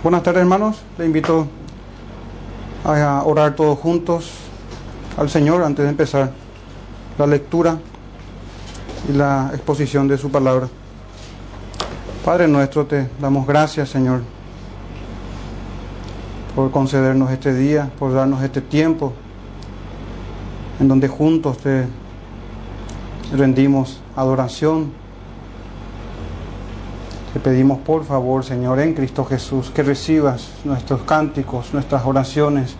Buenas tardes hermanos, le invito a orar todos juntos al Señor antes de empezar la lectura y la exposición de su palabra. Padre nuestro, te damos gracias Señor por concedernos este día, por darnos este tiempo en donde juntos te rendimos adoración. Te pedimos por favor, Señor, en Cristo Jesús, que recibas nuestros cánticos, nuestras oraciones,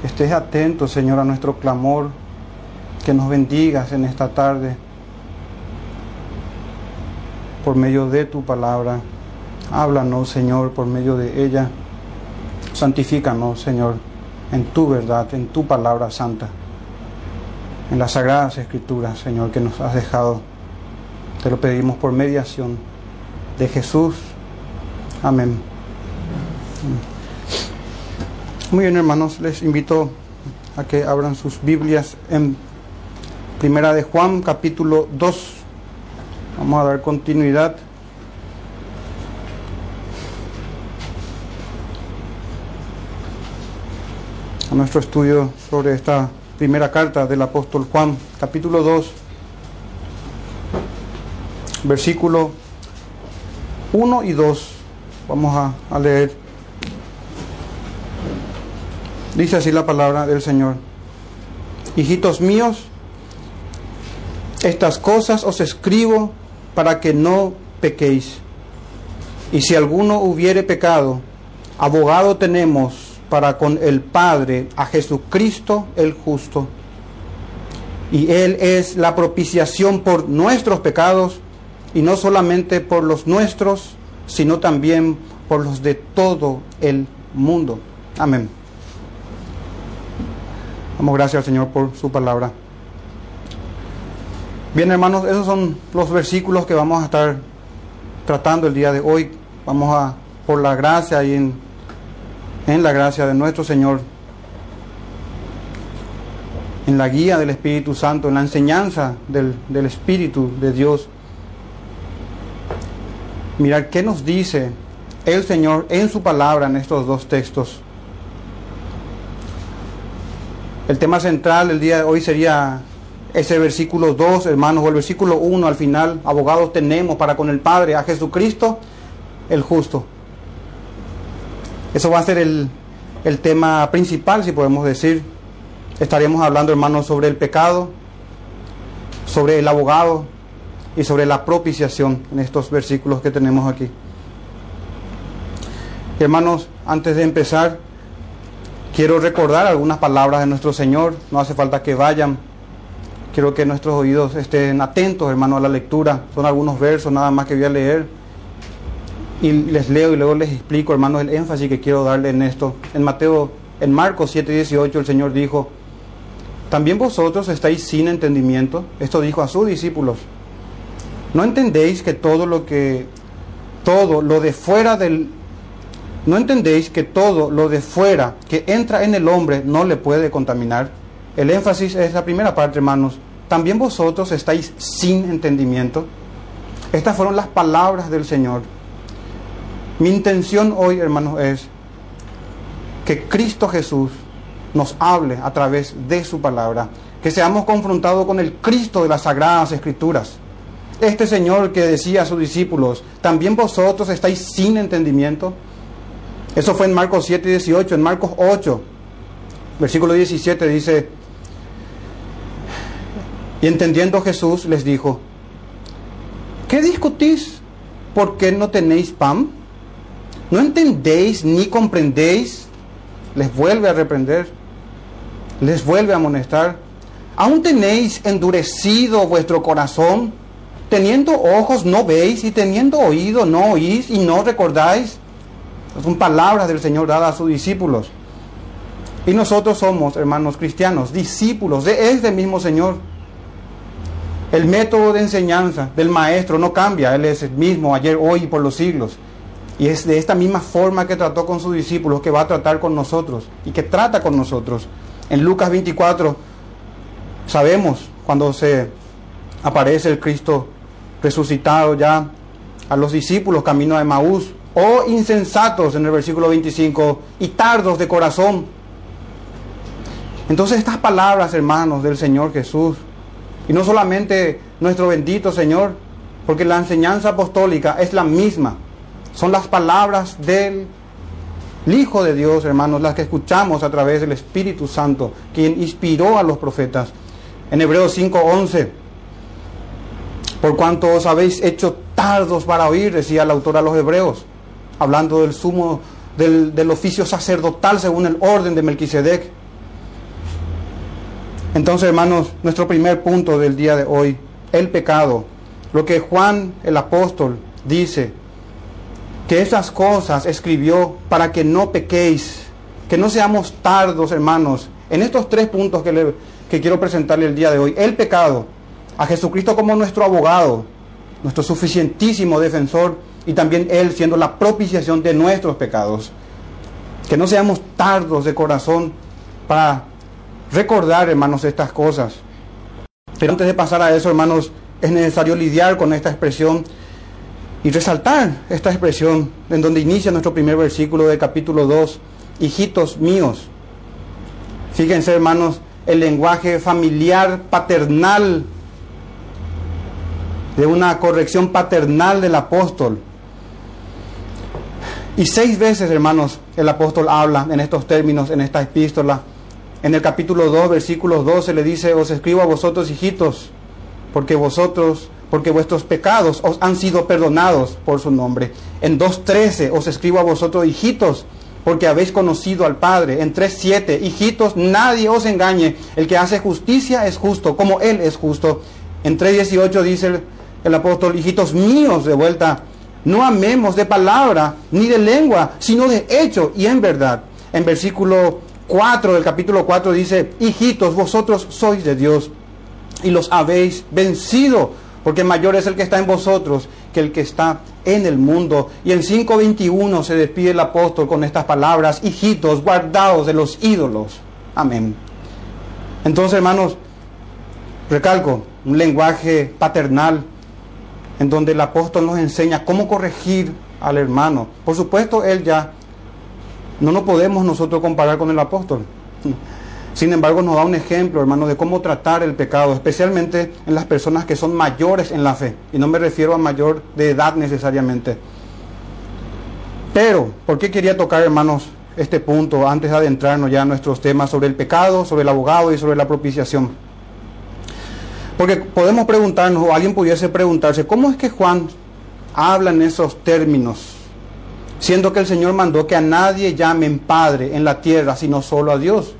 que estés atento, Señor, a nuestro clamor, que nos bendigas en esta tarde por medio de tu palabra. Háblanos, Señor, por medio de ella. Santifícanos, Señor, en tu verdad, en tu palabra santa, en las sagradas escrituras, Señor, que nos has dejado. Te lo pedimos por mediación de Jesús. Amén. Muy bien, hermanos, les invito a que abran sus Biblias en Primera de Juan, capítulo 2. Vamos a dar continuidad a nuestro estudio sobre esta primera carta del apóstol Juan, capítulo 2, versículo 1 y 2. Vamos a, leer. Dice así la palabra del Señor. Hijitos míos, estas cosas os escribo para que no pequéis. Y si alguno hubiere pecado, abogado tenemos para con el Padre a Jesucristo el justo. Y Él es la propiciación por nuestros pecados, y no solamente por los nuestros, sino también por los de todo el mundo. Amén. Damos gracias al Señor por su palabra. Bien, hermanos, esos son los versículos que vamos a estar tratando el día de hoy. Vamos a, por la gracia y en en la gracia de nuestro Señor, en la guía del Espíritu Santo, en la enseñanza del, del Espíritu de Dios. Mirar qué nos dice el Señor en su palabra en estos dos textos. El tema central del día de hoy sería ese versículo 2, hermanos, o el versículo 1 al final. Abogados tenemos para con el Padre a Jesucristo, el justo. Eso va a ser el, el tema principal, si podemos decir. Estaremos hablando, hermanos, sobre el pecado, sobre el abogado y sobre la propiciación en estos versículos que tenemos aquí. Hermanos, antes de empezar, quiero recordar algunas palabras de nuestro Señor. No hace falta que vayan. Quiero que nuestros oídos estén atentos, hermanos, a la lectura. Son algunos versos nada más que voy a leer y les leo y luego les explico, hermanos, el énfasis que quiero darle en esto. En Mateo, en Marcos 7:18, el Señor dijo, también vosotros estáis sin entendimiento. Esto dijo a sus discípulos. ¿No entendéis que todo lo que, todo lo de fuera del, no entendéis que todo lo de fuera que entra en el hombre no le puede contaminar? El énfasis es la primera parte, hermanos. También vosotros estáis sin entendimiento. Estas fueron las palabras del Señor mi intención hoy, hermanos, es que Cristo Jesús nos hable a través de su palabra, que seamos confrontados con el Cristo de las Sagradas Escrituras. Este Señor que decía a sus discípulos, también vosotros estáis sin entendimiento. Eso fue en Marcos 7 y 18, en Marcos 8, versículo 17 dice, y entendiendo Jesús les dijo, ¿qué discutís? ¿Por qué no tenéis pan? ¿No entendéis ni comprendéis? Les vuelve a reprender, les vuelve a amonestar. ¿Aún tenéis endurecido vuestro corazón? Teniendo ojos no veis y teniendo oído no oís y no recordáis. Son palabras del Señor dadas a sus discípulos. Y nosotros somos, hermanos cristianos, discípulos de este mismo Señor. El método de enseñanza del Maestro no cambia, Él es el mismo ayer, hoy y por los siglos. Y es de esta misma forma que trató con sus discípulos que va a tratar con nosotros y que trata con nosotros. En Lucas 24 sabemos cuando se aparece el Cristo resucitado ya a los discípulos camino de Maús, oh insensatos en el versículo 25, y tardos de corazón. Entonces estas palabras, hermanos, del Señor Jesús, y no solamente nuestro bendito Señor, porque la enseñanza apostólica es la misma, son las palabras del Hijo de Dios, hermanos, las que escuchamos a través del Espíritu Santo, quien inspiró a los profetas. En Hebreos 5:11, por cuanto os habéis hecho tardos para oír, decía el autor a los hebreos, hablando del sumo, del, del oficio sacerdotal según el orden de Melquisedec. Entonces, hermanos, nuestro primer punto del día de hoy, el pecado. Lo que Juan el apóstol dice, que esas cosas escribió para que no pequéis, que no seamos tardos, hermanos, en estos tres puntos que, le, que quiero presentarle el día de hoy. El pecado, a Jesucristo como nuestro abogado, nuestro suficientísimo defensor y también Él siendo la propiciación de nuestros pecados. Que no seamos tardos de corazón para recordar, hermanos, estas cosas. Pero antes de pasar a eso, hermanos, es necesario lidiar con esta expresión y resaltar esta expresión en donde inicia nuestro primer versículo del capítulo 2, hijitos míos. Fíjense hermanos, el lenguaje familiar paternal, de una corrección paternal del apóstol. Y seis veces, hermanos, el apóstol habla en estos términos, en esta epístola. En el capítulo 2, versículos 12, le dice, os escribo a vosotros, hijitos, porque vosotros porque vuestros pecados os han sido perdonados por su nombre. En 2.13 os escribo a vosotros, hijitos, porque habéis conocido al Padre. En 3.7, hijitos, nadie os engañe. El que hace justicia es justo, como Él es justo. En 3.18 dice el, apóstol, hijitos míos, de vuelta, no amemos de palabra ni de lengua, sino de hecho y en verdad. En versículo 4 del capítulo 4 dice, hijitos, vosotros sois de Dios y los habéis vencido porque mayor es el que está en vosotros que el que está en el mundo. Y en 5.21 se despide el apóstol con estas palabras, hijitos, guardados de los ídolos. Amén. Entonces, hermanos, recalco, un lenguaje paternal en donde el apóstol nos enseña cómo corregir al hermano. Por supuesto, él ya no nos podemos nosotros comparar con el apóstol. Sin embargo, nos da un ejemplo, hermano, de cómo tratar el pecado, especialmente en las personas que son mayores en la fe. Y no me refiero a mayor de edad necesariamente. Pero, ¿por qué quería tocar, hermanos, este punto antes de adentrarnos ya a nuestros temas sobre el pecado, sobre el abogado y sobre la propiciación? Porque podemos preguntarnos, o alguien pudiese preguntarse, ¿cómo es que Juan habla en esos términos? Siendo que el Señor mandó que a nadie llamen Padre en la tierra, sino solo a Dios.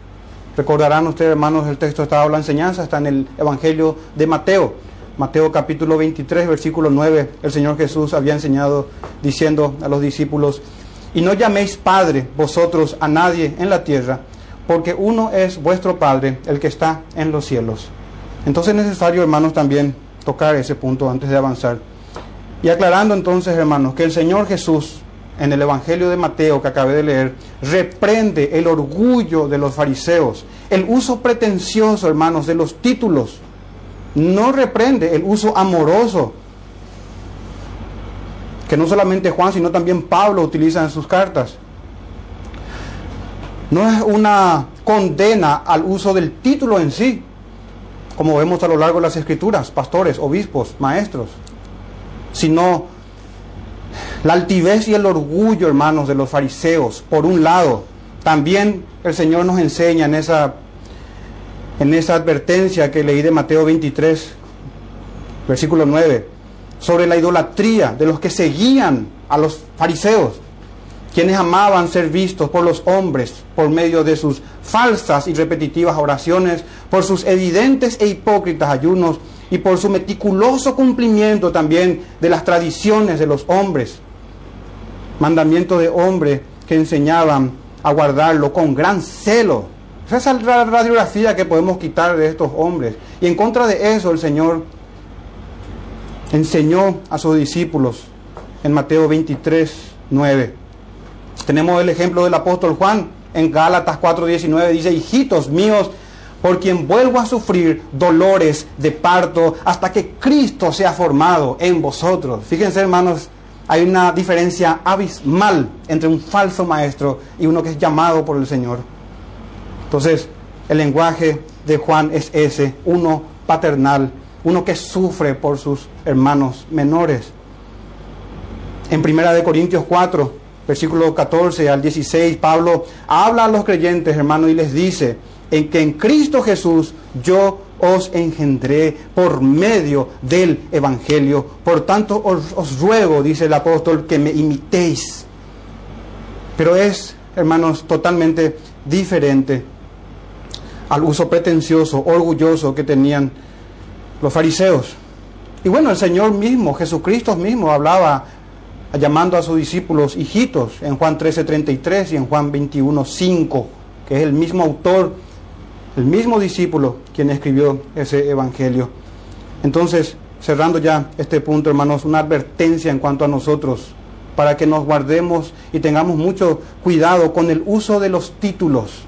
Recordarán ustedes, hermanos, el texto estaba la enseñanza, está en el Evangelio de Mateo. Mateo capítulo 23, versículo 9, el Señor Jesús había enseñado diciendo a los discípulos, y no llaméis Padre vosotros a nadie en la tierra, porque uno es vuestro Padre, el que está en los cielos. Entonces es necesario, hermanos, también tocar ese punto antes de avanzar. Y aclarando entonces, hermanos, que el Señor Jesús en el Evangelio de Mateo que acabé de leer, reprende el orgullo de los fariseos, el uso pretencioso, hermanos, de los títulos. No reprende el uso amoroso que no solamente Juan, sino también Pablo utiliza en sus cartas. No es una condena al uso del título en sí, como vemos a lo largo de las escrituras, pastores, obispos, maestros, sino la altivez y el orgullo, hermanos, de los fariseos, por un lado. También el Señor nos enseña en esa, en esa advertencia que leí de Mateo 23, versículo 9, sobre la idolatría de los que seguían a los fariseos, quienes amaban ser vistos por los hombres por medio de sus falsas y repetitivas oraciones, por sus evidentes e hipócritas ayunos y por su meticuloso cumplimiento también de las tradiciones de los hombres mandamiento de hombre que enseñaban a guardarlo con gran celo. Esa es la radiografía que podemos quitar de estos hombres. Y en contra de eso el Señor enseñó a sus discípulos en Mateo 23, 9. Tenemos el ejemplo del apóstol Juan en Gálatas 4:19. Dice, hijitos míos, por quien vuelvo a sufrir dolores de parto hasta que Cristo sea formado en vosotros. Fíjense hermanos hay una diferencia abismal entre un falso maestro y uno que es llamado por el Señor. Entonces, el lenguaje de Juan es ese, uno paternal, uno que sufre por sus hermanos menores. En Primera de Corintios 4, versículo 14 al 16, Pablo habla a los creyentes, hermanos, y les dice, en que en Cristo Jesús yo os engendré por medio del Evangelio. Por tanto, os, os, ruego, dice el apóstol, que me imitéis. Pero es, hermanos, totalmente diferente al uso pretencioso, orgulloso que tenían los fariseos. Y bueno, el Señor mismo, Jesucristo mismo, hablaba llamando a sus discípulos hijitos en Juan 13:33 y en Juan 21:5, que es el mismo autor, el mismo discípulo quien escribió ese evangelio. Entonces, cerrando ya este punto, hermanos, una advertencia en cuanto a nosotros, para que nos guardemos y tengamos mucho cuidado con el uso de los títulos,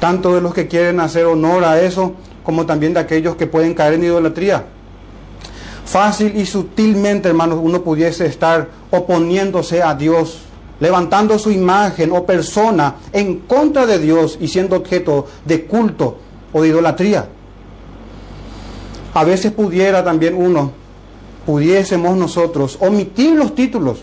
tanto de los que quieren hacer honor a eso, como también de aquellos que pueden caer en idolatría fácil y sutilmente, hermanos, uno pudiese estar oponiéndose a Dios, levantando su imagen o persona en contra de Dios y siendo objeto de culto o de idolatría. A veces pudiera también uno, pudiésemos nosotros omitir los títulos,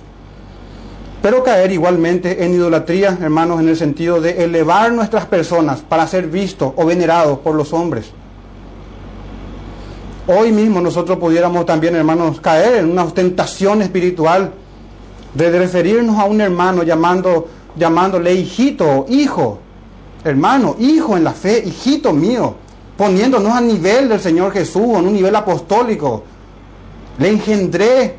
pero caer igualmente en idolatría, hermanos, en el sentido de elevar nuestras personas para ser vistos o venerados por los hombres. Hoy mismo nosotros pudiéramos también, hermanos, caer en una ostentación espiritual de referirnos a un hermano llamando, llamándole hijito, hijo, hermano, hijo en la fe, hijito mío, poniéndonos a nivel del Señor Jesús, en un nivel apostólico. Le engendré,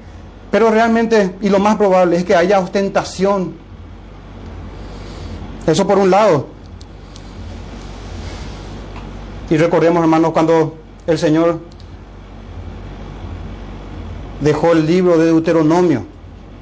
pero realmente, y lo más probable es que haya ostentación. Eso por un lado. Y recordemos, hermanos, cuando el Señor dejó el libro de Deuteronomio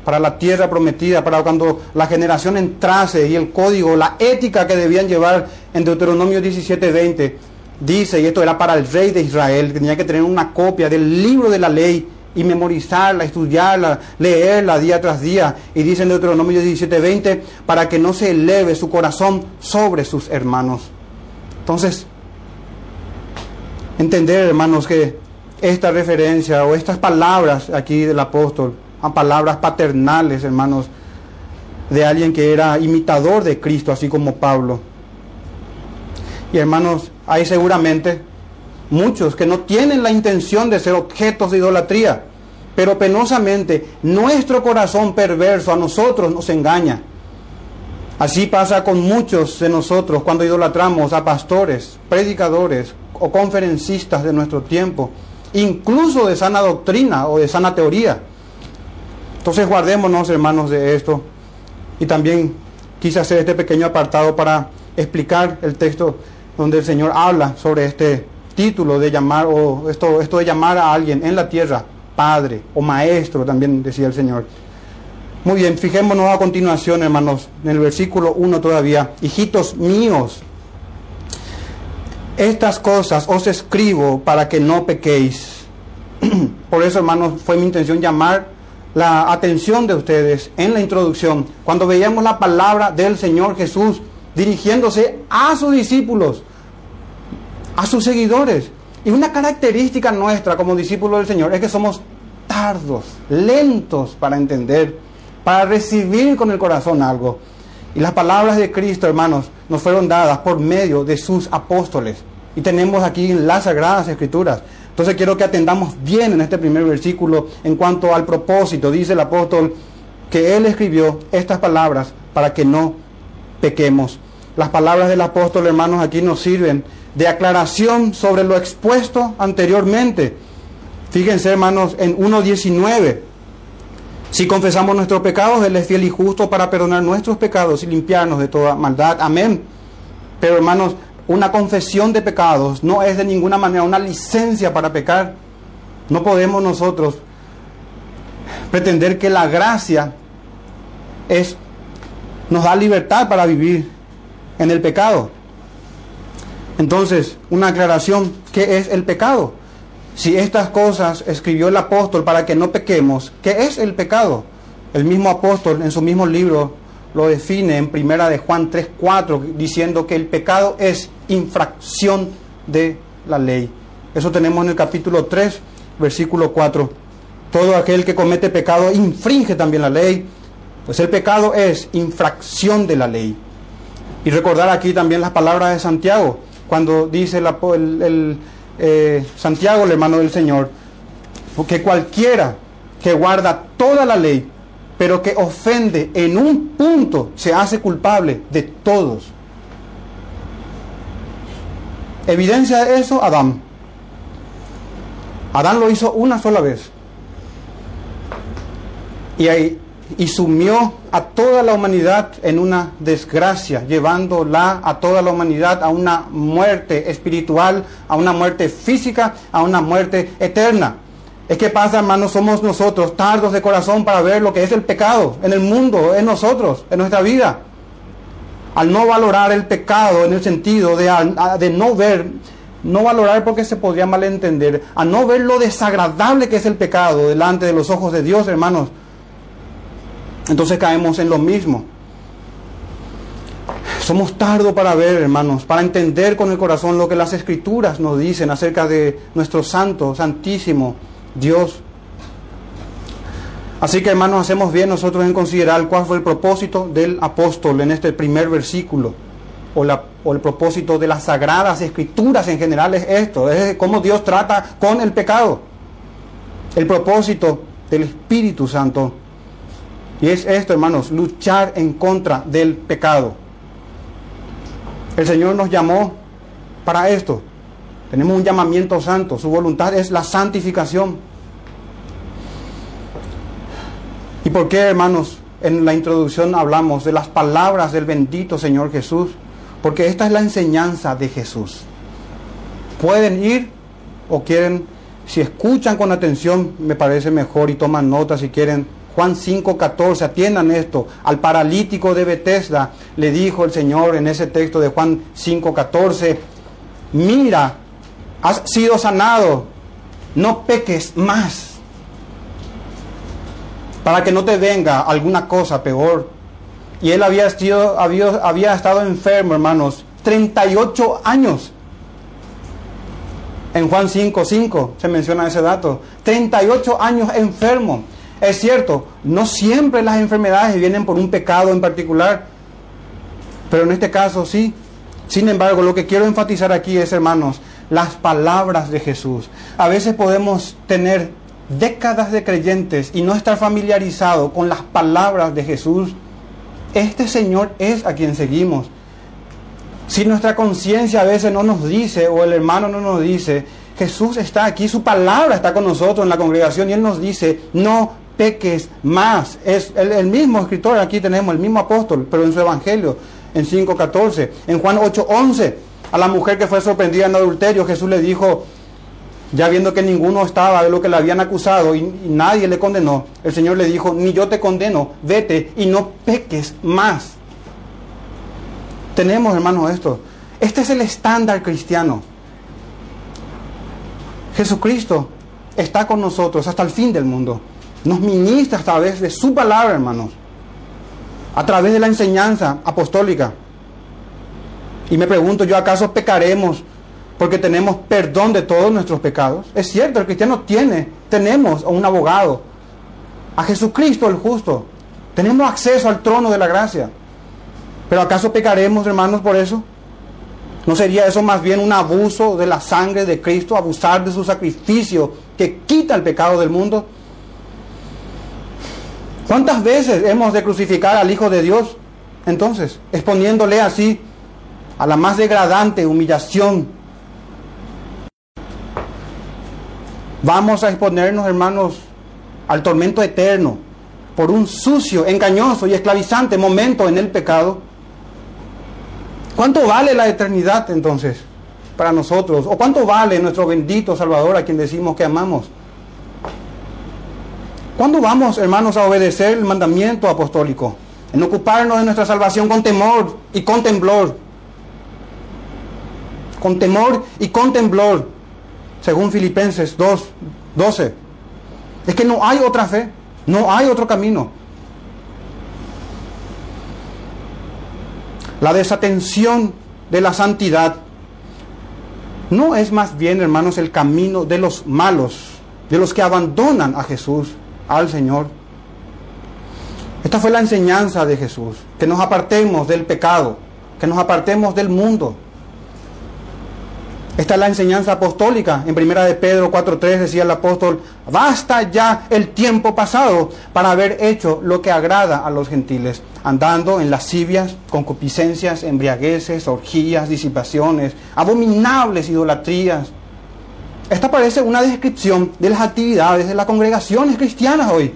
para la tierra prometida, para cuando la generación entrase y el código, la ética que debían llevar en Deuteronomio 17:20, dice, y esto era para el rey de Israel, que tenía que tener una copia del libro de la ley y memorizarla, estudiarla, leerla día tras día. Y dice en Deuteronomio 17:20, para que no se eleve su corazón sobre sus hermanos. Entonces, entender, hermanos, que esta referencia o estas palabras aquí del apóstol, a palabras paternales, hermanos, de alguien que era imitador de Cristo, así como Pablo. Y hermanos, hay seguramente muchos que no tienen la intención de ser objetos de idolatría, pero penosamente nuestro corazón perverso a nosotros nos engaña. Así pasa con muchos de nosotros cuando idolatramos a pastores, predicadores o conferencistas de nuestro tiempo incluso de sana doctrina o de sana teoría. Entonces guardémonos, hermanos, de esto. Y también quise hacer este pequeño apartado para explicar el texto donde el Señor habla sobre este título de llamar, o esto, esto de llamar a alguien en la tierra, Padre o Maestro, también decía el Señor. Muy bien, fijémonos a continuación, hermanos, en el versículo 1 todavía. Hijitos míos, estas cosas os escribo para que no pequéis. Por eso, hermanos, fue mi intención llamar la atención de ustedes en la introducción, cuando veíamos la palabra del Señor Jesús dirigiéndose a sus discípulos, a sus seguidores. Y una característica nuestra como discípulos del Señor es que somos tardos, lentos para entender, para recibir con el corazón algo. Y las palabras de Cristo, hermanos, nos fueron dadas por medio de sus apóstoles. Y tenemos aquí las Sagradas Escrituras. Entonces quiero que atendamos bien en este primer versículo en cuanto al propósito. Dice el apóstol que él escribió estas palabras para que no pequemos. Las palabras del apóstol, hermanos, aquí nos sirven de aclaración sobre lo expuesto anteriormente. Fíjense, hermanos, en 1.19. Si confesamos nuestros pecados, Él es fiel y justo para perdonar nuestros pecados y limpiarnos de toda maldad. Amén. Pero hermanos, una confesión de pecados no es de ninguna manera una licencia para pecar. No podemos nosotros pretender que la gracia es nos da libertad para vivir en el pecado. Entonces, una aclaración, ¿qué es el pecado? si estas cosas escribió el apóstol para que no pequemos, ¿qué es el pecado? El mismo apóstol en su mismo libro lo define en primera de Juan 3:4 diciendo que el pecado es infracción de la ley. Eso tenemos en el capítulo 3, versículo 4. Todo aquel que comete pecado infringe también la ley, pues el pecado es infracción de la ley. Y recordar aquí también las palabras de Santiago, cuando dice el, eh, Santiago, el hermano del Señor, que cualquiera que guarda toda la ley, pero que ofende en un punto, se hace culpable de todos. Evidencia de eso, Adán. Adán lo hizo una sola vez. Y, ahí, y sumió a toda la humanidad en una desgracia, llevándola a toda la humanidad a una muerte espiritual, a una muerte física, a una muerte eterna. Es que pasa, hermanos, somos nosotros tardos de corazón para ver lo que es el pecado en el mundo, en nosotros, en nuestra vida. Al no valorar el pecado en el sentido de, de no ver, no valorar porque se podría malentender, a no ver lo desagradable que es el pecado delante de los ojos de Dios, hermanos, entonces caemos en lo mismo. Somos tardos para ver, hermanos, para entender con el corazón lo que las escrituras nos dicen acerca de nuestro santo, santísimo, Dios. Así que hermanos, hacemos bien nosotros en considerar cuál fue el propósito del apóstol en este primer versículo, o, el propósito de las sagradas escrituras en general es esto, es cómo Dios trata con el pecado. El propósito del Espíritu Santo. Y es esto, hermanos, luchar en contra del pecado. El Señor nos llamó para esto. Tenemos un llamamiento santo. Su voluntad es la santificación. ¿Y por qué, hermanos? En la introducción hablamos de las palabras del bendito Señor Jesús, porque esta es la enseñanza de Jesús. Pueden ir o quieren, si escuchan con atención, me parece mejor y toman nota si quieren. Juan 5:14, atiendan esto. Al paralítico de Bethesda le dijo el Señor en ese texto de Juan 5:14, mira, has sido sanado, no peques más para que no te venga alguna cosa peor. Y él había, estado enfermo, hermanos, 38 años. En Juan 5, 5 se menciona ese dato. 38 años enfermo. Es cierto, no siempre las enfermedades vienen por un pecado en particular, pero en este caso sí. Sin embargo, lo que quiero enfatizar aquí es, hermanos, las palabras de Jesús. A veces podemos tener décadas de creyentes y no estar familiarizado con las palabras de Jesús, este Señor es a quien seguimos. Si nuestra conciencia a veces no nos dice o el hermano no nos dice, Jesús está aquí, su palabra está con nosotros en la congregación y Él nos dice, no peques más. Es el, mismo escritor, aquí tenemos el mismo apóstol, pero en su evangelio, en 5.14, en Juan 8.11, a la mujer que fue sorprendida en adulterio, Jesús le dijo, ya viendo que ninguno estaba de lo que le habían acusado y, nadie le condenó, el Señor le dijo, ni yo te condeno, vete y no peques más. Tenemos, hermanos, esto. Este es el estándar cristiano. Jesucristo está con nosotros hasta el fin del mundo. Nos ministra a través de su palabra, hermanos. A través de la enseñanza apostólica. Y me pregunto yo, ¿acaso pecaremos porque tenemos perdón de todos nuestros pecados. Es cierto, el cristiano tiene, tenemos a un abogado, a Jesucristo el justo. Tenemos acceso al trono de la gracia. Pero ¿acaso pecaremos, hermanos, por eso? ¿No sería eso más bien un abuso de la sangre de Cristo, abusar de su sacrificio que quita el pecado del mundo? ¿Cuántas veces hemos de crucificar al Hijo de Dios? Entonces, exponiéndole así a la más degradante humillación Vamos a exponernos, hermanos, al tormento eterno por un sucio, engañoso y esclavizante momento en el pecado. ¿Cuánto vale la eternidad entonces para nosotros? ¿O cuánto vale nuestro bendito Salvador a quien decimos que amamos? ¿Cuándo vamos, hermanos, a obedecer el mandamiento apostólico? En ocuparnos de nuestra salvación con temor y con temblor. Con temor y con temblor según Filipenses 2, 12. Es que no hay otra fe, no hay otro camino. La desatención de la santidad no es más bien, hermanos, el camino de los malos, de los que abandonan a Jesús, al Señor. Esta fue la enseñanza de Jesús, que nos apartemos del pecado, que nos apartemos del mundo. Esta es la enseñanza apostólica. En primera de Pedro 4.3 decía el apóstol, basta ya el tiempo pasado para haber hecho lo que agrada a los gentiles, andando en lascivias, concupiscencias, embriagueces, orgías, disipaciones, abominables idolatrías. Esta parece una descripción de las actividades de las congregaciones cristianas hoy.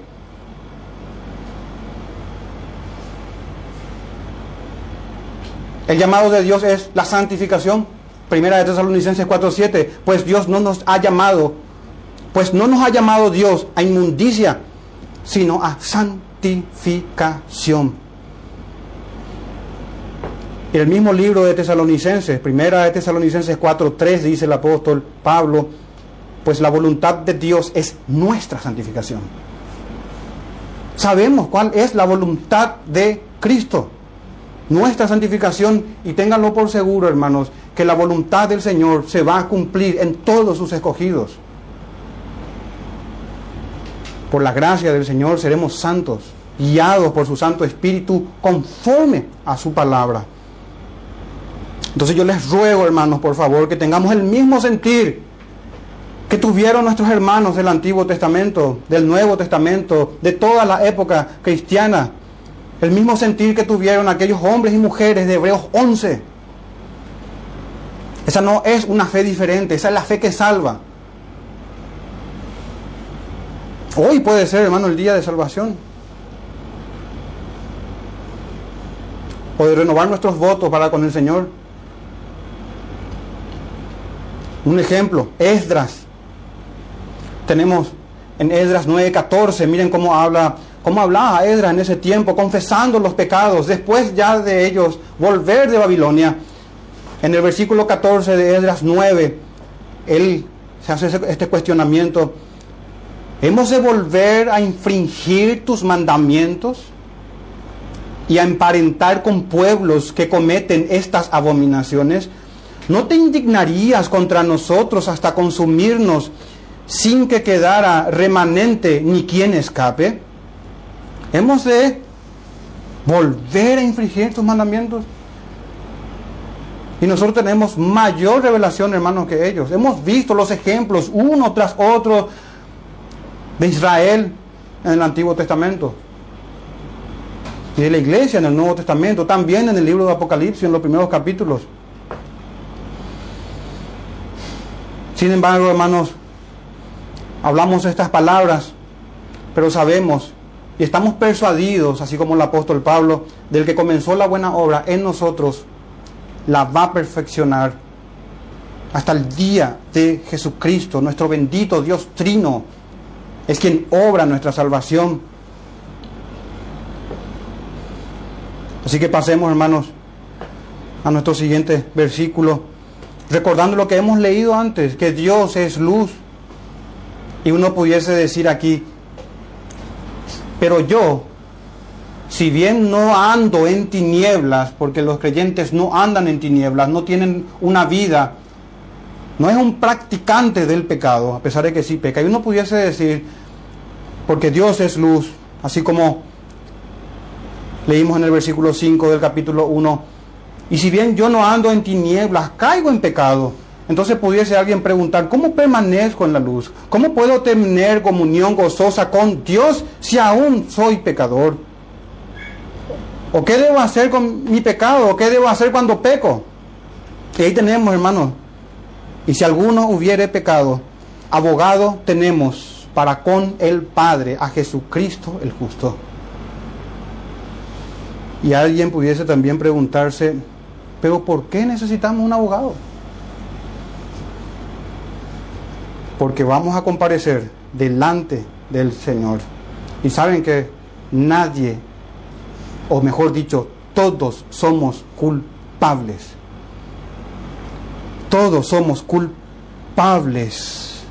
El llamado de Dios es la santificación. Primera de Tesalonicenses 4:7, pues Dios no nos ha llamado, pues no nos ha llamado Dios a inmundicia, sino a santificación. En el mismo libro de Tesalonicenses, Primera de Tesalonicenses 4:3 dice el apóstol Pablo, pues la voluntad de Dios es nuestra santificación. Sabemos cuál es la voluntad de Cristo nuestra santificación y ténganlo por seguro, hermanos, que la voluntad del Señor se va a cumplir en todos sus escogidos. Por la gracia del Señor seremos santos, guiados por su Santo Espíritu conforme a su palabra. Entonces yo les ruego, hermanos, por favor, que tengamos el mismo sentir que tuvieron nuestros hermanos del Antiguo Testamento, del Nuevo Testamento, de toda la época cristiana, el mismo sentir que tuvieron aquellos hombres y mujeres de Hebreos 11. Esa no es una fe diferente, esa es la fe que salva. Hoy puede ser, hermano, el día de salvación. O de renovar nuestros votos para con el Señor. Un ejemplo, Esdras. Tenemos en Esdras 9:14, miren cómo habla como hablaba Edra en ese tiempo, confesando los pecados, después ya de ellos volver de Babilonia. En el versículo 14 de Esdras 9, él se hace este cuestionamiento. ¿Hemos de volver a infringir tus mandamientos y a emparentar con pueblos que cometen estas abominaciones? ¿No te indignarías contra nosotros hasta consumirnos sin que quedara remanente ni quien escape? Hemos de volver a infringir tus mandamientos. Y nosotros tenemos mayor revelación, hermanos, que ellos. Hemos visto los ejemplos uno tras otro de Israel en el Antiguo Testamento. Y de la iglesia en el Nuevo Testamento, también en el libro de Apocalipsis, en los primeros capítulos. Sin embargo, hermanos, hablamos estas palabras, pero sabemos y estamos persuadidos, así como el apóstol Pablo, del que comenzó la buena obra en nosotros, la va a perfeccionar hasta el día de Jesucristo, nuestro bendito Dios Trino, es quien obra nuestra salvación. Así que pasemos, hermanos, a nuestro siguiente versículo, recordando lo que hemos leído antes, que Dios es luz. Y uno pudiese decir aquí, pero yo, si bien no ando en tinieblas, porque los creyentes no andan en tinieblas, no tienen una vida, no es un practicante del pecado, a pesar de que sí peca. Y uno pudiese decir, porque Dios es luz, así como leímos en el versículo 5 del capítulo 1, y si bien yo no ando en tinieblas, caigo en pecado. Entonces pudiese alguien preguntar, ¿cómo permanezco en la luz? ¿Cómo puedo tener comunión gozosa con Dios si aún soy pecador? ¿O qué debo hacer con mi pecado? ¿O qué debo hacer cuando peco? Y ahí tenemos, hermanos. Y si alguno hubiere pecado, abogado tenemos para con el Padre, a Jesucristo el justo. Y alguien pudiese también preguntarse, pero ¿por qué necesitamos un abogado? Porque vamos a comparecer delante del Señor. Y saben que nadie, o mejor dicho, todos somos culpables. Todos somos culpables.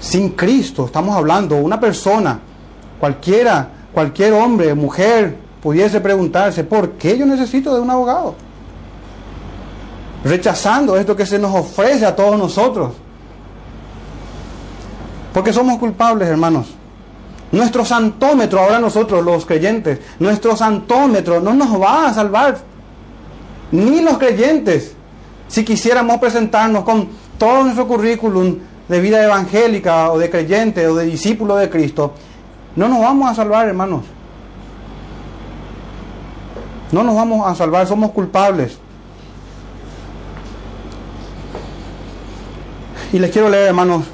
Sin Cristo, estamos hablando, una persona, cualquiera, cualquier hombre, mujer, pudiese preguntarse, ¿por qué yo necesito de un abogado? Rechazando esto que se nos ofrece a todos nosotros. Porque somos culpables, hermanos. Nuestro santómetro, ahora nosotros los creyentes, nuestro santómetro no nos va a salvar. Ni los creyentes. Si quisiéramos presentarnos con todo nuestro currículum de vida evangélica o de creyente o de discípulo de Cristo, no nos vamos a salvar, hermanos. No nos vamos a salvar, somos culpables. Y les quiero leer, hermanos,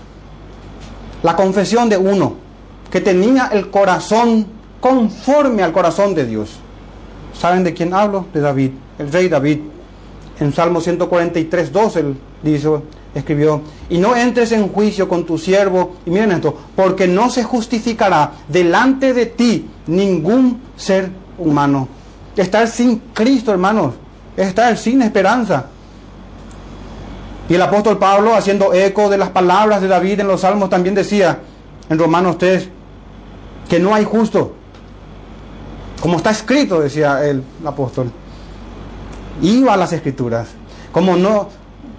la confesión de uno que tenía el corazón conforme al corazón de Dios. ¿Saben de quién hablo? De David, el rey David. En Salmo 143, 12 él escribió, y no entres en juicio con tu siervo, y miren esto, porque no se justificará delante de ti ningún ser humano. Estar sin Cristo, hermanos, es estar sin esperanza. Y el apóstol Pablo, haciendo eco de las palabras de David en los Salmos, también decía en Romanos 3 que no hay justo. Como está escrito, decía el apóstol. Iba a las escrituras. Como no,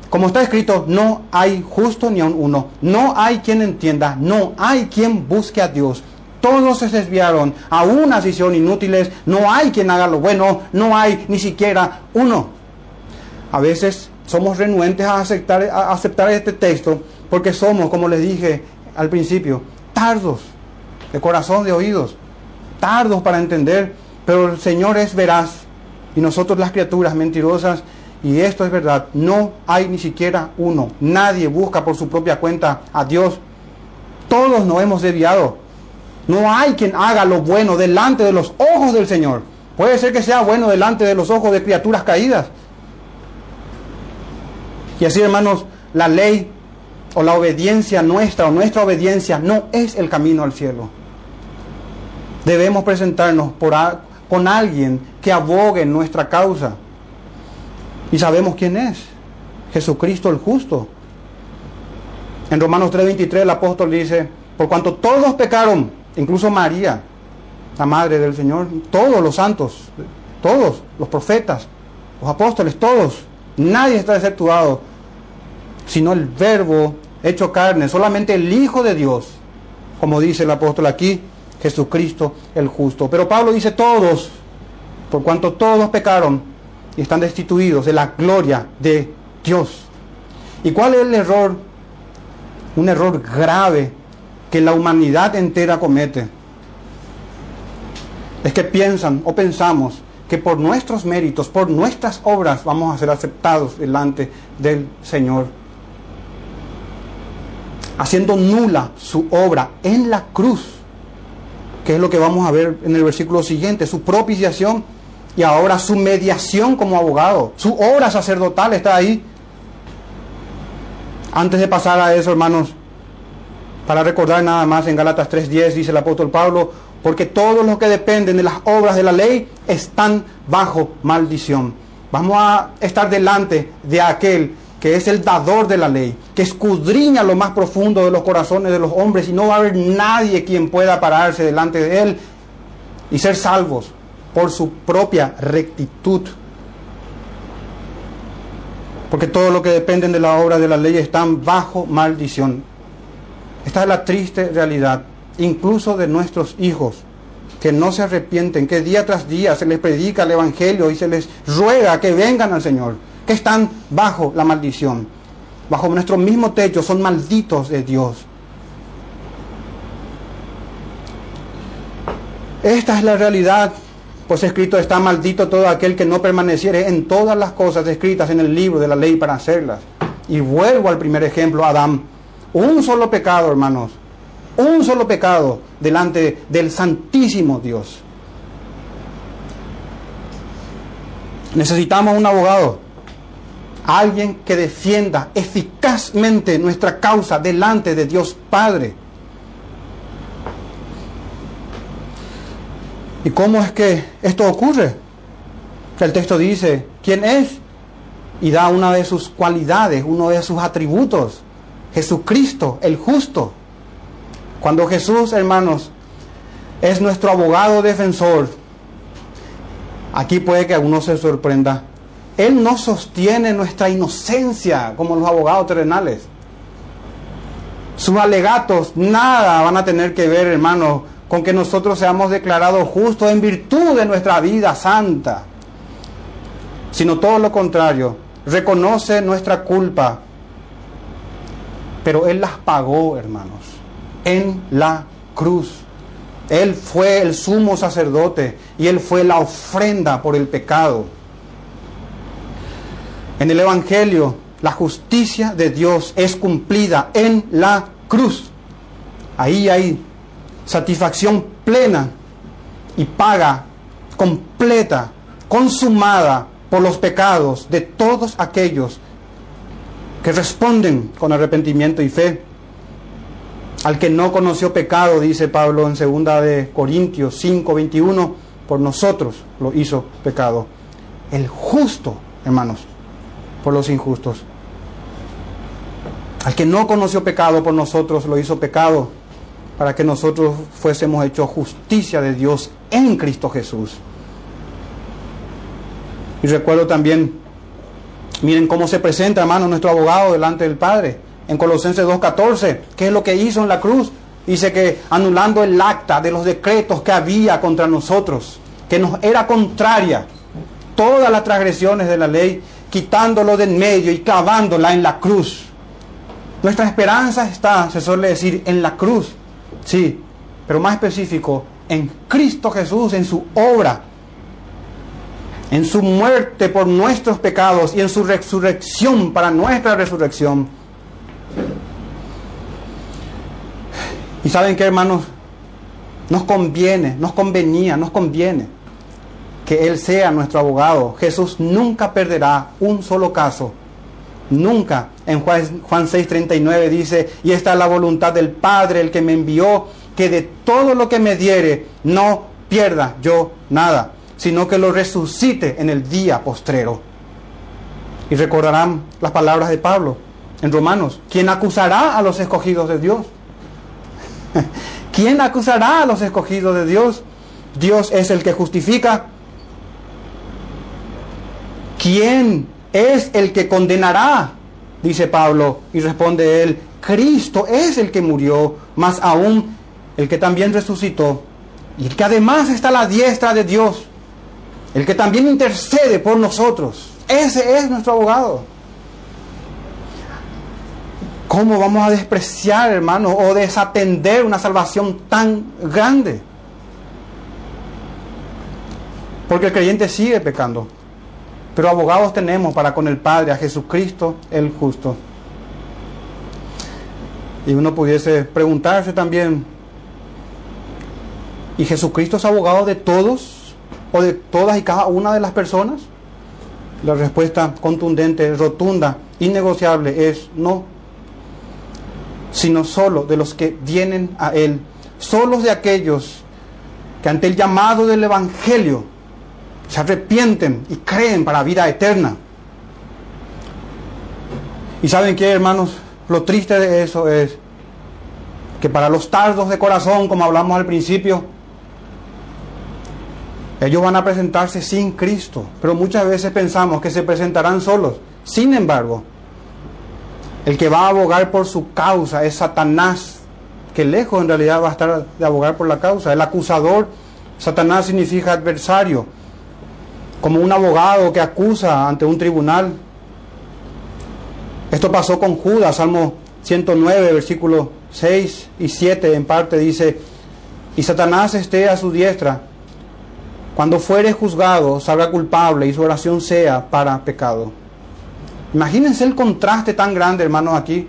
como está escrito, no hay justo ni aun uno. No hay quien entienda, no hay quien busque a Dios. Todos se desviaron, a una hicieron inútiles, no hay quien haga lo bueno, no hay ni siquiera uno. A veces somos renuentes a aceptar, este texto porque somos, como les dije al principio, tardos de corazón, de oídos, tardos para entender, pero el Señor es veraz y nosotros las criaturas mentirosas, y esto es verdad, no hay ni siquiera uno, nadie busca por su propia cuenta a Dios, todos nos hemos desviado, no hay quien haga lo bueno delante de los ojos del Señor, puede ser que sea bueno delante de los ojos de criaturas caídas, y así, hermanos, la ley o la obediencia nuestra o nuestra obediencia no es el camino al cielo. Debemos presentarnos por con alguien que abogue nuestra causa. Y sabemos quién es. Jesucristo el justo. En Romanos 3:23 el apóstol dice, por cuanto todos pecaron, incluso María, la madre del Señor, todos los santos, todos los profetas, los apóstoles, todos, nadie está exceptuado sino el verbo hecho carne, solamente el Hijo de Dios, como dice el apóstol aquí, Jesucristo el justo. Pero Pablo dice todos, por cuanto todos pecaron y están destituidos de la gloria de Dios. ¿Y cuál es el error? Un error grave que la humanidad entera comete. Es que piensan o pensamos que por nuestros méritos, por nuestras obras, vamos a ser aceptados delante del Señor haciendo nula su obra en la cruz, que es lo que vamos a ver en el versículo siguiente, su propiciación y ahora su mediación como abogado, su obra sacerdotal está ahí. Antes de pasar a eso, hermanos, para recordar nada más en Gálatas 3:10 dice el apóstol Pablo, porque todos los que dependen de las obras de la ley están bajo maldición. Vamos a estar delante de aquel que es el dador de la ley, que escudriña lo más profundo de los corazones de los hombres y no va a haber nadie quien pueda pararse delante de él y ser salvos por su propia rectitud. Porque todo lo que dependen de la obra de la ley están bajo maldición. Esta es la triste realidad, incluso de nuestros hijos, que no se arrepienten, que día tras día se les predica el Evangelio y se les ruega que vengan al Señor que están bajo la maldición, bajo nuestro mismo techo, son malditos de Dios. Esta es la realidad, pues escrito está maldito todo aquel que no permaneciere en todas las cosas escritas en el libro de la ley para hacerlas. Y vuelvo al primer ejemplo, Adán. Un solo pecado, hermanos. Un solo pecado delante del Santísimo Dios. Necesitamos un abogado alguien que defienda eficazmente nuestra causa delante de Dios Padre. ¿Y cómo es que esto ocurre? El texto dice, ¿quién es? Y da una de sus cualidades, uno de sus atributos. Jesucristo, el justo. Cuando Jesús, hermanos, es nuestro abogado defensor, aquí puede que alguno se sorprenda. Él no sostiene nuestra inocencia como los abogados terrenales. Sus alegatos nada van a tener que ver, hermanos, con que nosotros seamos declarados justos en virtud de nuestra vida santa, sino todo lo contrario, reconoce nuestra culpa, pero Él las pagó, hermanos, en la cruz. Él fue el sumo sacerdote y Él fue la ofrenda por el pecado. En el Evangelio, la justicia de Dios es cumplida en la cruz. Ahí hay satisfacción plena y paga completa, consumada por los pecados de todos aquellos que responden con arrepentimiento y fe. Al que no conoció pecado, dice Pablo en 2 de Corintios 5, 21, por nosotros lo hizo pecado. El justo, hermanos, por los injustos. Al que no conoció pecado por nosotros lo hizo pecado para que nosotros fuésemos hechos justicia de Dios en Cristo Jesús. Y recuerdo también, miren cómo se presenta, hermano, nuestro abogado delante del Padre. En Colosenses 2.14, ¿qué es lo que hizo en la cruz? Dice que anulando el acta de los decretos que había contra nosotros, que nos era contraria, todas las transgresiones de la ley, quitándolo de en medio y clavándola en la cruz. Nuestra esperanza está, se suele decir, en la cruz, sí, pero más específico, en Cristo Jesús, en su obra en su muerte por nuestros pecados y en su resurrección para nuestra resurrección. Y saben que hermanos, nos conviene, nos convenía, nos conviene que Él sea nuestro abogado. Jesús nunca perderá un solo caso. Nunca. En Juan, Juan 6:39 dice, y esta es la voluntad del Padre, el que me envió, que de todo lo que me diere, no pierda yo nada sino que lo resucite en el día postrero. Y recordarán las palabras de Pablo en Romanos, ¿quién acusará a los escogidos de Dios? ¿Quién acusará a los escogidos de Dios? Dios es el que justifica. ¿Quién es el que condenará? Dice Pablo y responde él, Cristo es el que murió, más aún el que también resucitó y el que además está a la diestra de Dios el que también intercede por nosotros. Ese es nuestro abogado. ¿Cómo vamos a despreciar, hermano, o desatender una salvación tan grande? Porque el creyente sigue pecando. Pero abogados tenemos para con el Padre, a Jesucristo el justo. Y uno pudiese preguntarse también, ¿y Jesucristo es abogado de todos? o de todas y cada una de las personas? La respuesta contundente, rotunda, innegociable es no, sino solo de los que vienen a Él, solos de aquellos que ante el llamado del Evangelio se arrepienten y creen para vida eterna. Y saben qué, hermanos, lo triste de eso es que para los tardos de corazón, como hablamos al principio, ellos van a presentarse sin Cristo, pero muchas veces pensamos que se presentarán solos. Sin embargo, el que va a abogar por su causa es Satanás, que lejos en realidad va a estar de abogar por la causa. El acusador, Satanás significa adversario, como un abogado que acusa ante un tribunal. Esto pasó con Judas, Salmo 109, versículos 6 y 7 en parte dice, y Satanás esté a su diestra cuando fuere juzgado, salga culpable y su oración sea para pecado. Imagínense el contraste tan grande, hermanos, aquí.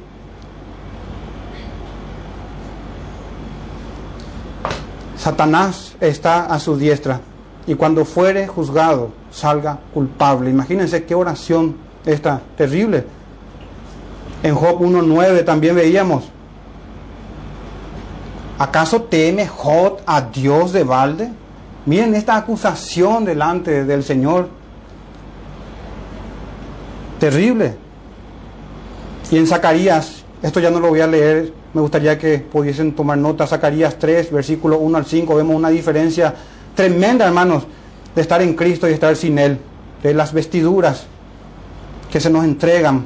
Satanás está a su diestra y cuando fuere juzgado, salga culpable. Imagínense qué oración esta terrible. En Job 1.9 también veíamos. ¿Acaso teme Job a Dios de balde? Miren esta acusación delante del Señor. Terrible. Y en Zacarías Esto ya no lo voy a leer, me gustaría que pudiesen tomar nota. Zacarías 3, versículo 1 al 5, vemos una diferencia tremenda, hermanos, de estar en Cristo y estar sin Él, de las vestiduras que se nos entregan.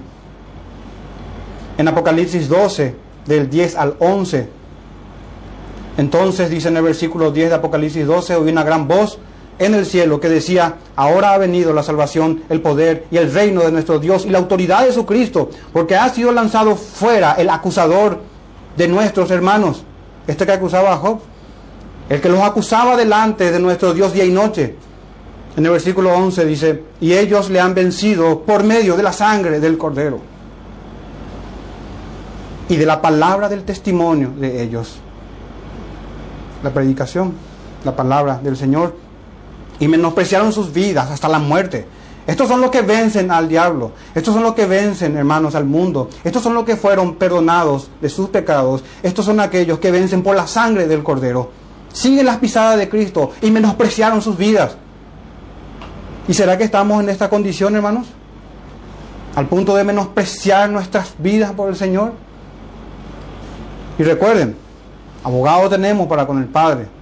En Apocalipsis 12, del 10 al 11, entonces dice en el versículo 10 de Apocalipsis 12, oí una gran voz en el cielo que decía, ahora ha venido la salvación, el poder y el reino de nuestro Dios y la autoridad de su Cristo, porque ha sido lanzado fuera el acusador de nuestros hermanos. Este que acusaba a Job, el que los acusaba delante de nuestro Dios día y noche. En el versículo 11 dice, y ellos le han vencido por medio de la sangre del cordero y de la palabra del testimonio de ellos. La predicación, la palabra del Señor y menospreciaron sus vidas hasta la muerte. Estos son los que vencen al diablo. Estos son los que vencen, hermanos, al mundo. Estos son los que fueron perdonados de sus pecados. Estos son aquellos que vencen por la sangre del Cordero. Siguen las pisadas de Cristo y menospreciaron sus vidas. ¿Y será que estamos en esta condición, hermanos? Al punto de menospreciar nuestras vidas por el Señor. Y recuerden, abogado tenemos para con el Padre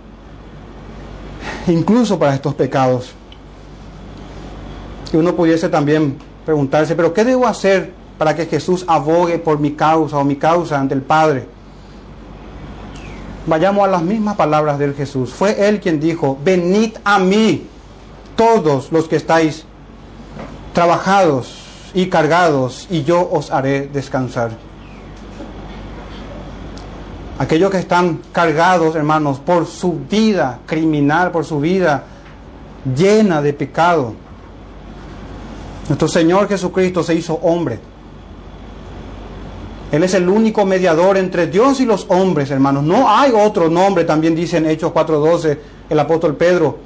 incluso para estos pecados. Y uno pudiese también preguntarse, pero ¿qué debo hacer para que Jesús abogue por mi causa o mi causa ante el Padre? Vayamos a las mismas palabras del Jesús. Fue Él quien dijo, venid a mí todos los que estáis trabajados y cargados, y yo os haré descansar. Aquellos que están cargados, hermanos, por su vida criminal, por su vida llena de pecado. Nuestro Señor Jesucristo se hizo hombre. Él es el único mediador entre Dios y los hombres, hermanos. No hay otro nombre, también dice en Hechos 4:12 el apóstol Pedro.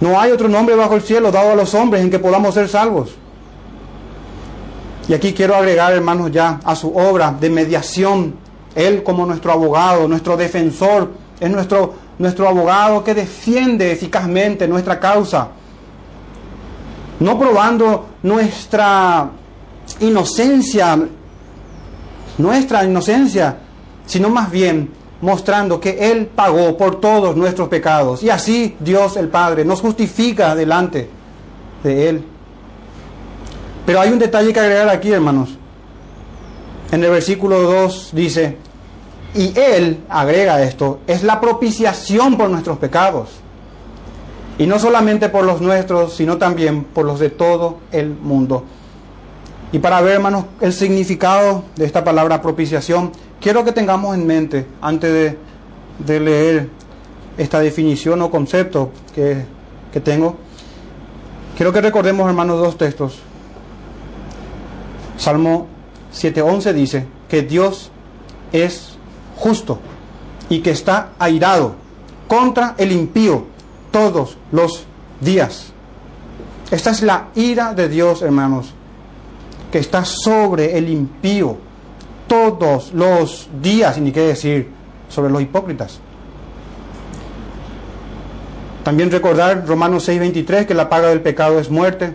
No hay otro nombre bajo el cielo dado a los hombres en que podamos ser salvos. Y aquí quiero agregar, hermanos, ya a su obra de mediación. Él como nuestro abogado, nuestro defensor, es nuestro, nuestro abogado que defiende eficazmente nuestra causa. No probando nuestra inocencia, nuestra inocencia, sino más bien mostrando que Él pagó por todos nuestros pecados. Y así Dios el Padre nos justifica delante de Él. Pero hay un detalle que agregar aquí, hermanos. En el versículo 2 dice, y Él, agrega esto, es la propiciación por nuestros pecados. Y no solamente por los nuestros, sino también por los de todo el mundo. Y para ver, hermanos, el significado de esta palabra propiciación, quiero que tengamos en mente, antes de, leer esta definición o concepto que, que tengo, quiero que recordemos, hermanos, dos textos. Salmo 7.11 dice que Dios es justo y que está airado contra el impío todos los días. Esta es la ira de Dios, hermanos, que está sobre el impío todos los días, y ni qué decir sobre los hipócritas. También recordar Romanos 6:23 que la paga del pecado es muerte,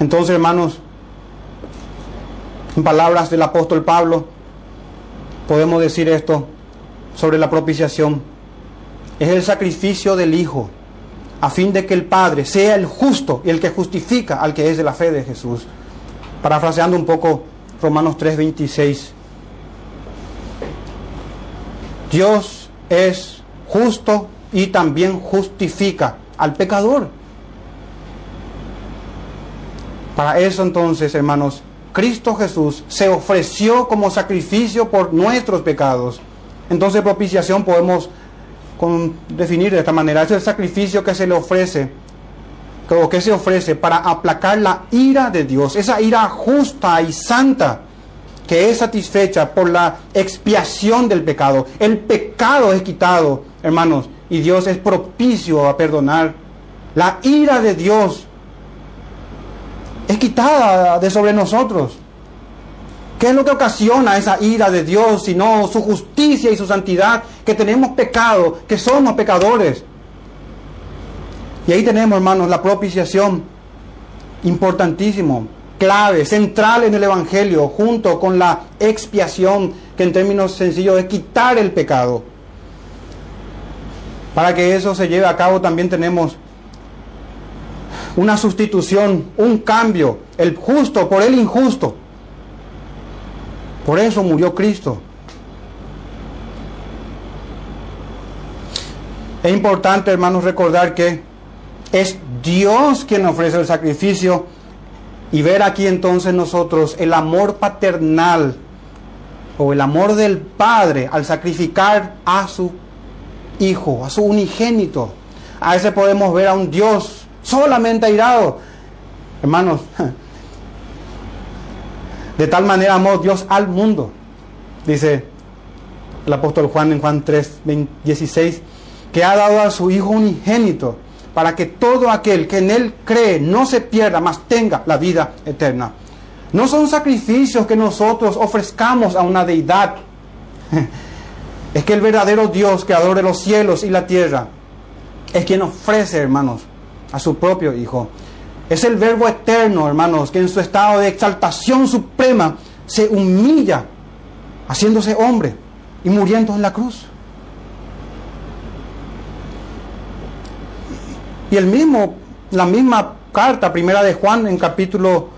Entonces, hermanos, en palabras del apóstol Pablo, podemos decir esto sobre la propiciación. Es el sacrificio del Hijo, a fin de que el Padre sea el justo y el que justifica al que es de la fe de Jesús. Parafraseando un poco Romanos 3:26. Dios es justo y también justifica al pecador. Para eso entonces, hermanos, Cristo Jesús se ofreció como sacrificio por nuestros pecados. Entonces propiciación podemos definir de esta manera. Es el sacrificio que se le ofrece, o que se ofrece para aplacar la ira de Dios, esa ira justa y santa que es satisfecha por la expiación del pecado. El pecado es quitado, hermanos, y Dios es propicio a perdonar. La ira de Dios es quitada de sobre nosotros. ¿Qué es lo que ocasiona esa ira de Dios, sino su justicia y su santidad? Que tenemos pecado, que somos pecadores. Y ahí tenemos, hermanos, la propiciación. importantísimo, clave, central en el Evangelio, junto con la expiación, que en términos sencillos es quitar el pecado. Para que eso se lleve a cabo también tenemos una sustitución, un cambio, el justo por el injusto. Por eso murió Cristo. Es importante, hermanos, recordar que es Dios quien ofrece el sacrificio y ver aquí entonces nosotros el amor paternal o el amor del Padre al sacrificar a su Hijo, a su unigénito. A ese podemos ver a un Dios solamente airado. Hermanos, de tal manera amó Dios al mundo, dice el apóstol Juan en Juan 3, 16, que ha dado a su Hijo unigénito para que todo aquel que en Él cree no se pierda, mas tenga la vida eterna. No son sacrificios que nosotros ofrezcamos a una deidad. Es que el verdadero Dios, creador de los cielos y la tierra, es quien ofrece, hermanos, a su propio Hijo. Es el Verbo eterno, hermanos, que en su estado de exaltación suprema se humilla, haciéndose hombre y muriendo en la cruz. Y el mismo, la misma carta, primera de Juan, en capítulo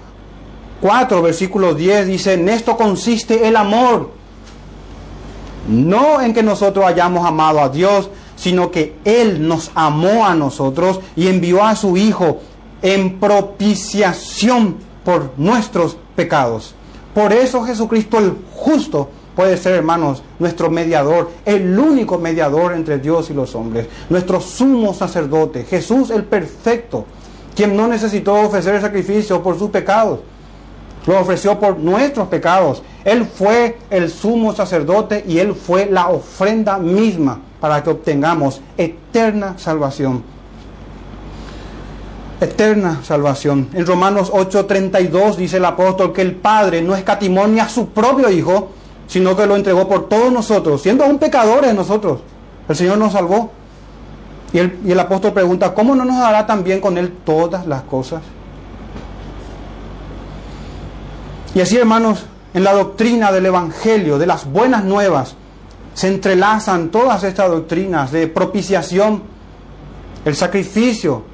4, versículo 10, dice, en esto consiste el amor. No en que nosotros hayamos amado a Dios, sino que Él nos amó a nosotros y envió a su Hijo en propiciación por nuestros pecados. Por eso Jesucristo el justo puede ser, hermanos, nuestro mediador, el único mediador entre Dios y los hombres, nuestro sumo sacerdote, Jesús el perfecto, quien no necesitó ofrecer sacrificio por sus pecados, lo ofreció por nuestros pecados. Él fue el sumo sacerdote y Él fue la ofrenda misma para que obtengamos eterna salvación. Eterna salvación. En Romanos 8:32 dice el apóstol que el Padre no escatimó ni a su propio Hijo, sino que lo entregó por todos nosotros, siendo aún pecadores nosotros. El Señor nos salvó. Y el, y el apóstol pregunta, ¿cómo no nos dará también con Él todas las cosas? Y así, hermanos, en la doctrina del Evangelio, de las buenas nuevas, se entrelazan todas estas doctrinas de propiciación, el sacrificio,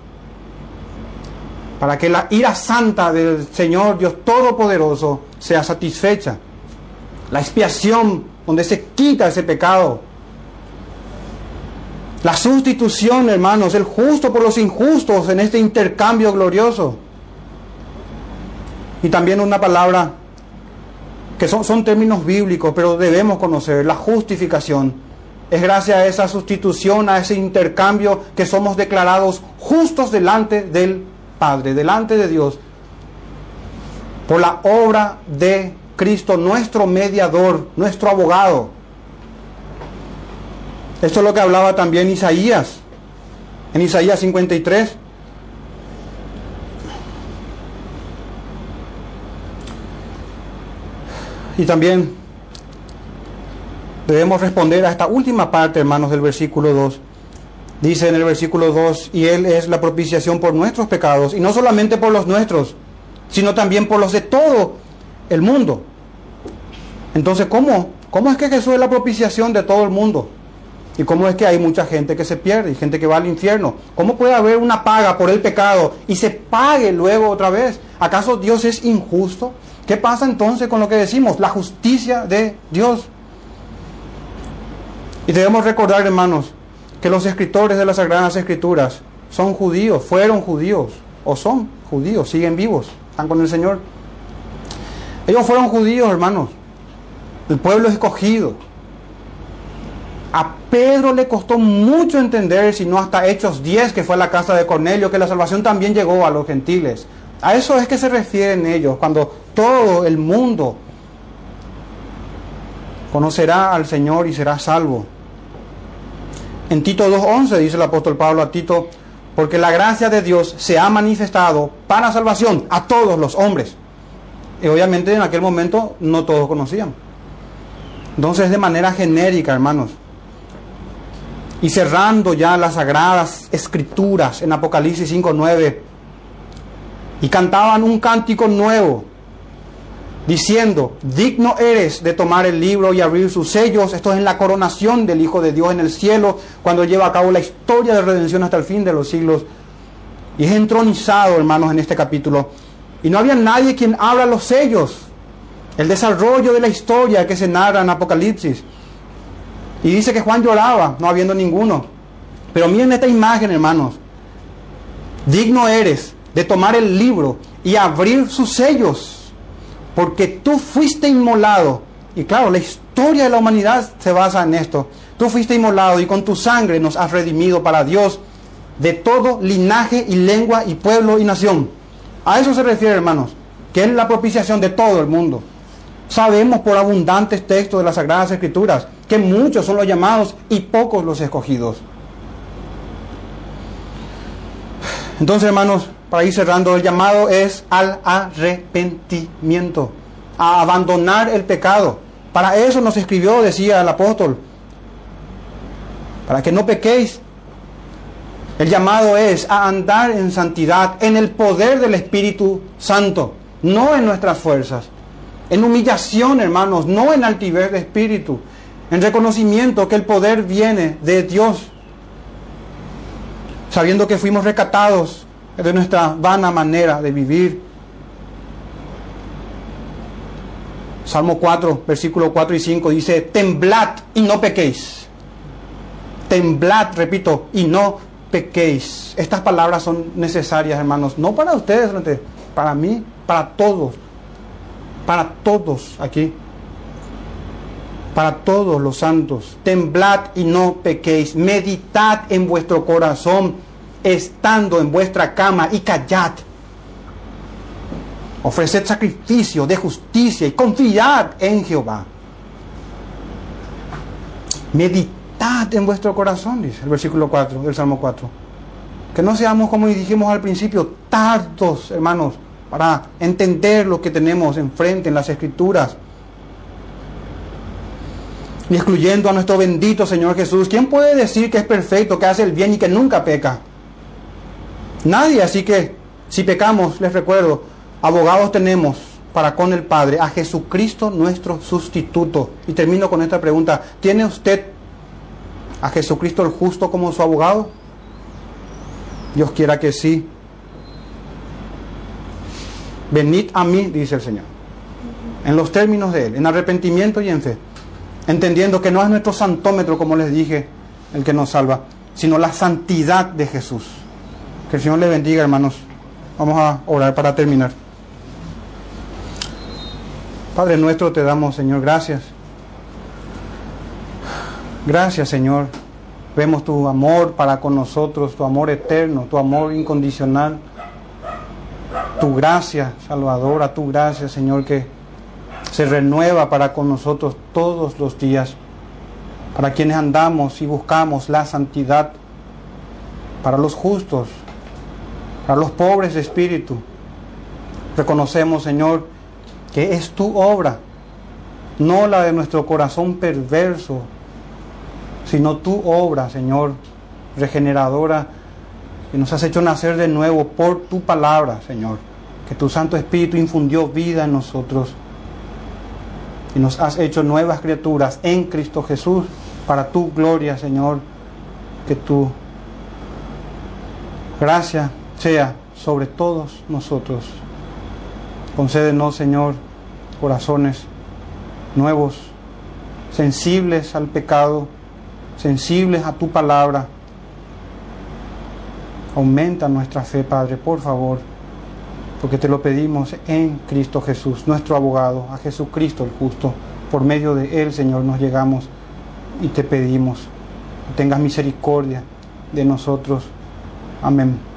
para que la ira santa del Señor Dios Todopoderoso sea satisfecha la expiación donde se quita ese pecado. La sustitución, hermanos, el justo por los injustos en este intercambio glorioso. Y también una palabra que son, son términos bíblicos, pero debemos conocer, la justificación. Es gracias a esa sustitución, a ese intercambio, que somos declarados justos delante del Padre, delante de Dios, por la obra de Cristo nuestro mediador, nuestro abogado. Esto es lo que hablaba también Isaías, en Isaías 53. Y también debemos responder a esta última parte, hermanos, del versículo 2. Dice en el versículo 2, y Él es la propiciación por nuestros pecados, y no solamente por los nuestros, sino también por los de todo el mundo. Entonces, ¿cómo? ¿Cómo es que Jesús es la propiciación de todo el mundo? ¿Y cómo es que hay mucha gente que se pierde y gente que va al infierno? ¿Cómo puede haber una paga por el pecado y se pague luego otra vez? ¿Acaso Dios es injusto? ¿Qué pasa entonces con lo que decimos? La justicia de Dios. Y debemos recordar, hermanos, que los escritores de las Sagradas Escrituras son judíos, fueron judíos, o son judíos, siguen vivos, están con el Señor. Ellos fueron judíos, hermanos. El pueblo escogido. A Pedro le costó mucho entender, si no hasta Hechos 10, que fue la casa de Cornelio, que la salvación también llegó a los gentiles. A eso es que se refieren ellos, cuando todo el mundo conocerá al Señor y será salvo. En Tito 2.11 dice el apóstol Pablo a Tito, porque la gracia de Dios se ha manifestado para salvación a todos los hombres. Obviamente en aquel momento no todos conocían. Entonces de manera genérica, hermanos. Y cerrando ya las sagradas escrituras en Apocalipsis 5.9, y cantaban un cántico nuevo, diciendo, digno eres de tomar el libro y abrir sus sellos. Esto es en la coronación del Hijo de Dios en el cielo, cuando lleva a cabo la historia de redención hasta el fin de los siglos. Y es entronizado, hermanos, en este capítulo. Y no había nadie quien abra los sellos. El desarrollo de la historia que se narra en Apocalipsis. Y dice que Juan lloraba, no habiendo ninguno. Pero miren esta imagen, hermanos. Digno eres de tomar el libro y abrir sus sellos, porque tú fuiste inmolado. Y claro, la historia de la humanidad se basa en esto. Tú fuiste inmolado y con tu sangre nos has redimido para Dios de todo linaje y lengua y pueblo y nación. A eso se refiere, hermanos, que es la propiciación de todo el mundo. Sabemos por abundantes textos de las Sagradas Escrituras que muchos son los llamados y pocos los escogidos. Entonces, hermanos, para ir cerrando, el llamado es al arrepentimiento, a abandonar el pecado. Para eso nos escribió, decía el apóstol, para que no pequéis. El llamado es a andar en santidad, en el poder del Espíritu Santo, no en nuestras fuerzas. En humillación, hermanos, no en altivez de espíritu. En reconocimiento que el poder viene de Dios. Sabiendo que fuimos recatados de nuestra vana manera de vivir. Salmo 4, versículo 4 y 5 dice, temblad y no pequéis. Temblad, repito, y no pequéis. Estas palabras son necesarias, hermanos, no para ustedes, para mí, para todos. Para todos aquí. Para todos los santos. Temblad y no pequéis. Meditad en vuestro corazón estando en vuestra cama y callad. Ofreced sacrificio de justicia y confiad en Jehová. Meditad en vuestro corazón, dice el versículo 4 del Salmo 4. Que no seamos, como dijimos al principio, tardos, hermanos, para entender lo que tenemos enfrente en las escrituras. Y excluyendo a nuestro bendito Señor Jesús, ¿quién puede decir que es perfecto, que hace el bien y que nunca peca? Nadie, así que si pecamos, les recuerdo, abogados tenemos para con el Padre, a Jesucristo nuestro sustituto. Y termino con esta pregunta, ¿tiene usted a Jesucristo el justo como su abogado? Dios quiera que sí. Venid a mí, dice el Señor, en los términos de Él, en arrepentimiento y en fe, entendiendo que no es nuestro santómetro, como les dije, el que nos salva, sino la santidad de Jesús. Que el Señor le bendiga, hermanos. Vamos a orar para terminar. Padre nuestro, te damos, Señor, gracias. Gracias, Señor. Vemos tu amor para con nosotros, tu amor eterno, tu amor incondicional. Tu gracia salvadora, tu gracia, Señor, que se renueva para con nosotros todos los días. Para quienes andamos y buscamos la santidad. Para los justos, a los pobres de espíritu. Reconocemos, Señor, que es tu obra, no la de nuestro corazón perverso, sino tu obra, Señor, regeneradora, que nos has hecho nacer de nuevo por tu palabra, Señor, que tu Santo Espíritu infundió vida en nosotros y nos has hecho nuevas criaturas en Cristo Jesús para tu gloria, Señor, que tu gracia sea sobre todos nosotros. Concédenos, Señor, corazones nuevos, sensibles al pecado, sensibles a tu palabra. Aumenta nuestra fe, Padre, por favor, porque te lo pedimos en Cristo Jesús, nuestro abogado, a Jesucristo el justo. Por medio de Él, Señor, nos llegamos y te pedimos que tengas misericordia de nosotros. Amén.